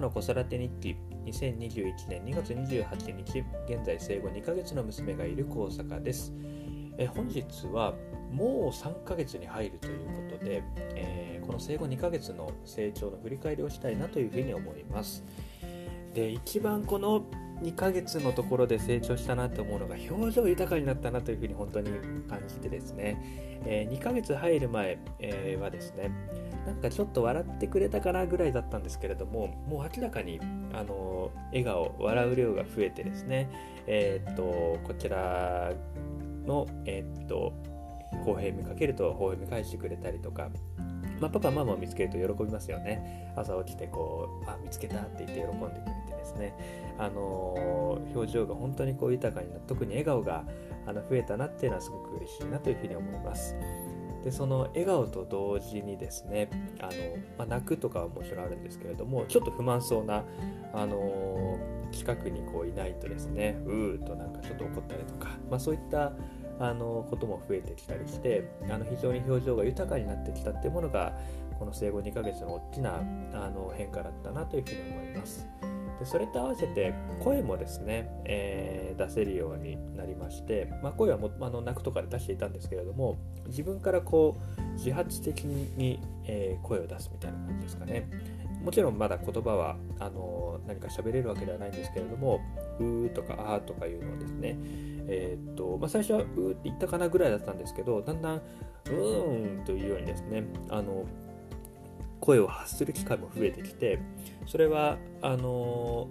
パの子育て日記2021年2月28日現在生後2ヶ月の娘がいる高坂です。え本日はもう3ヶ月に入るということで、えー、この生後2ヶ月の成長の振り返りをしたいなというふうに思います。で一番この2ヶ月のところで成長したなと思うのが表情豊かになったなというふうに本当に感じてですね、えー、2ヶ月入る前、えー、はですねなんかちょっと笑ってくれたかなぐらいだったんですけれどももう明らかにあの笑顔笑う量が増えてですねえー、っとこちらのえー、っと公平見かけると微笑み返してくれたりとかまあ、パパママを見つけると喜びますよね。朝起きてこう、あ、見つけたって言って喜んでくれですね、あの、表情が本当にこう豊かにな特に笑顔があの増えたなっていうのはすごく嬉しいなというふうに思います。でその笑顔と同時にですねあの、まあ、泣くとかはもちろんあるんですけれどもちょっと不満そうな、あのー、近くにこういないとですねうーとなんかちょっと怒ったりとか、まあ、そういったあのことも増えてきたりしてあの非常に表情が豊かになってきたっていうものがこの生後2ヶ月の大きなあの変化だったなというふうに思います。でそれと合わせて声もですね、えー、出せるようになりまして、まあ、声はもあの泣くとかで出していたんですけれども自分からこう自発的に、えー、声を出すみたいな感じですかね。もちろんまだ言葉はあの何か喋れるわけではないんですけれどもうーとかあーとかいうのをですねえー、っとまあ、最初はうーって言ったかなぐらいだったんですけどだんだんうーんというようにですねあの声を発する機会も増えてきてそれはあの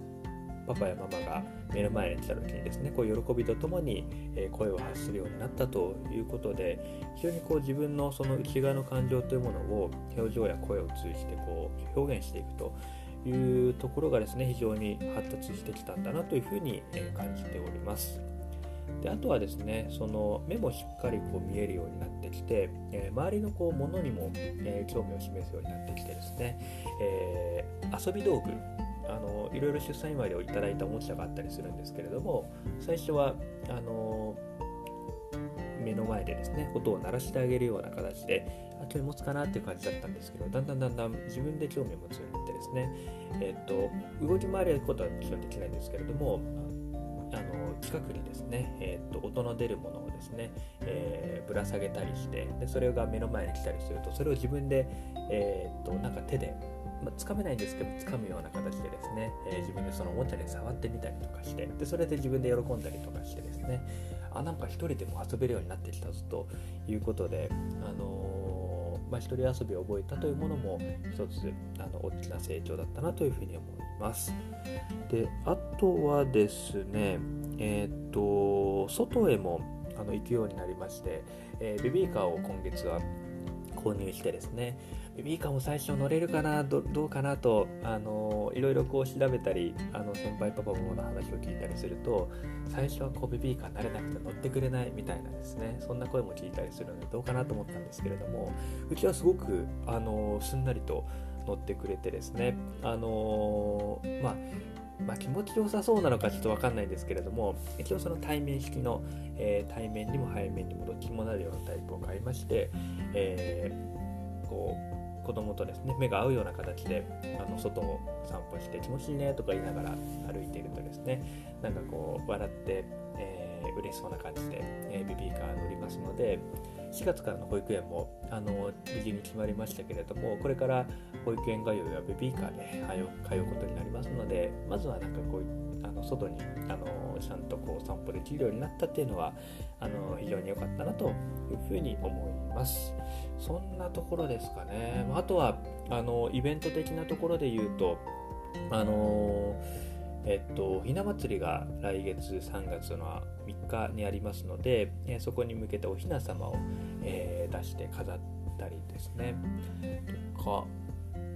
パパやママが目の前に来た時にですねこう喜びとともに、声を発するようになったということで非常にこう自分のその内側の感情というものを表情や声を通じてこう表現していくというところがですね非常に発達してきたんだなというふうに感じております。であとはですねその目もしっかりこう見えるようになってきて、えー、周りのこうものにも、えー、興味を示すようになってきてですね、えー、遊び道具あのいろいろ出産祝いでいただいたおもちゃがあったりするんですけれども最初はあの目の前でですね音を鳴らしてあげるような形であ興味持つかなっていう感じだったんですけどだんだんだんだん自分で興味を持つようになってですねえっ、と動き回ることはもちろんできないんですけれどもあの近くにですね、えーと、音の出るものをですね、えー、ぶら下げたりしてでそれが目の前に来たりするとそれを自分で、えーと、なんか手で、まあ、掴めないんですけど掴むような形でですね、えー、自分でそのおもちゃに触ってみたりとかしてでそれで自分で喜んだりとかしてですねあなんか一人でも遊べるようになってきたぞということで、あの、まあ、一人遊びを覚えたというものも一つあの大きな成長だったなというふうに思います。であとはですねえっ、と外へもあの行くようになりまして、えー、ベビーカーを今月は購入してですねベビーカーも最初乗れるかなどうかなとあのいろいろこう調べたりあの先輩パパもの話を聞いたりすると最初はこうベビーカー慣れなくて乗ってくれないみたいなですねそんな声も聞いたりするのでどうかなと思ったんですけれどもうちはすごくあのすんなりと乗ってくれてですねあのまあまあ、気持ちよさそうなのかちょっと分かんないんですけれども一応その対面式の、えー、対面にも背面にもどっちもなるようなタイプを買いまして、えー、こう子供とですね目が合うような形であの外を散歩して気持ちいいねとか言いながら歩いているとですねなんかこう笑って、えー、嬉しそうな感じで、えー、ベビーカー乗りますので4月からの保育園もあの無事に決まりましたけれどもこれから保育園通いはベビーカーで通うことになりますのでまずはなんかこうあの外にあのちゃんとこう散歩できるようになったっていうのはあの非常に良かったなというふうに思います。そんなところですかね。あとはあのイベント的なところで言うとあのえっと、ひな祭りが来月3月の3日にありますので、えそこに向けておひな様を、えー、出して飾ったりですね。とか、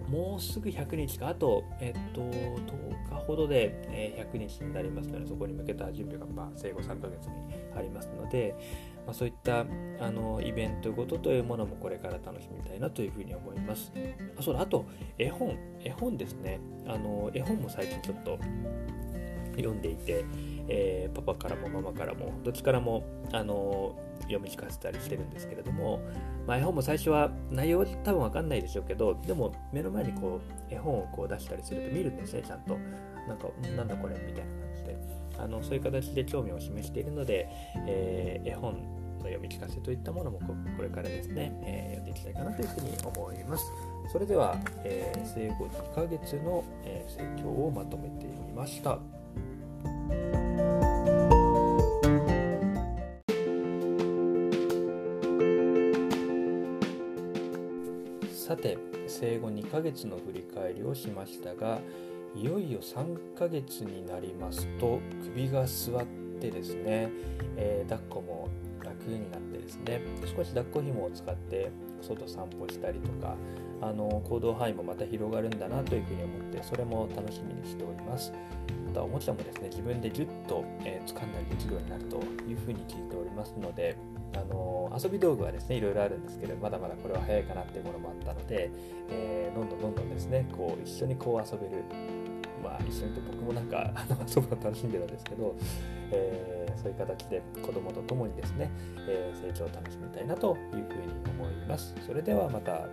もうすぐ100日か、あと、えっと、10日ほどで、え100日になりますので、そこに向けた準備が、まあ、生後3ヶ月にありますので、まあ、そういったあのイベントごとというものもこれから楽しみたいなというふうに思います。あそうだあと絵本絵本ですねあの絵本も最近ちょっと読んでいて、えー、パパからもママからもどっちからもあの読み聞かせたりしてるんですけれどもまあ、絵本も最初は内容多分わかんないでしょうけど、でも目の前にこう絵本をこう出したりすると見るんですね、ちゃんと。なんか、なんだこれみたいな感じ。あのそういう形で興味を示しているので、えー、絵本の読み聞かせといったものもこれからですね、えー、読んでいきたいかなというふうに思います。それでは、えー、生後2ヶ月の、え成長をまとめてみました。さて生後2ヶ月の振り返りをしましたがいよいよ3ヶ月になりますと首が座ってですね、えー、抱っこも楽になってですね少し抱っこ紐を使って外散歩したりとかあの行動範囲もまた広がるんだなというふうに思ってそれも楽しみにしております。またおもちゃもですね自分でギュッと、えー、掴んだりできるようになるというふうに聞いておりますのであの遊び道具はですねいろいろあるんですけどまだまだこれは早いかなっていうものもあったので、えー、どんどんどんどんですねこう一緒にこう遊べるまあ一緒にと僕もなんか 遊ぶの楽しんでるんですけど、えー、そういう形で子供と共にですね、えー、成長を楽しみたいなというふうに思います。それではまた。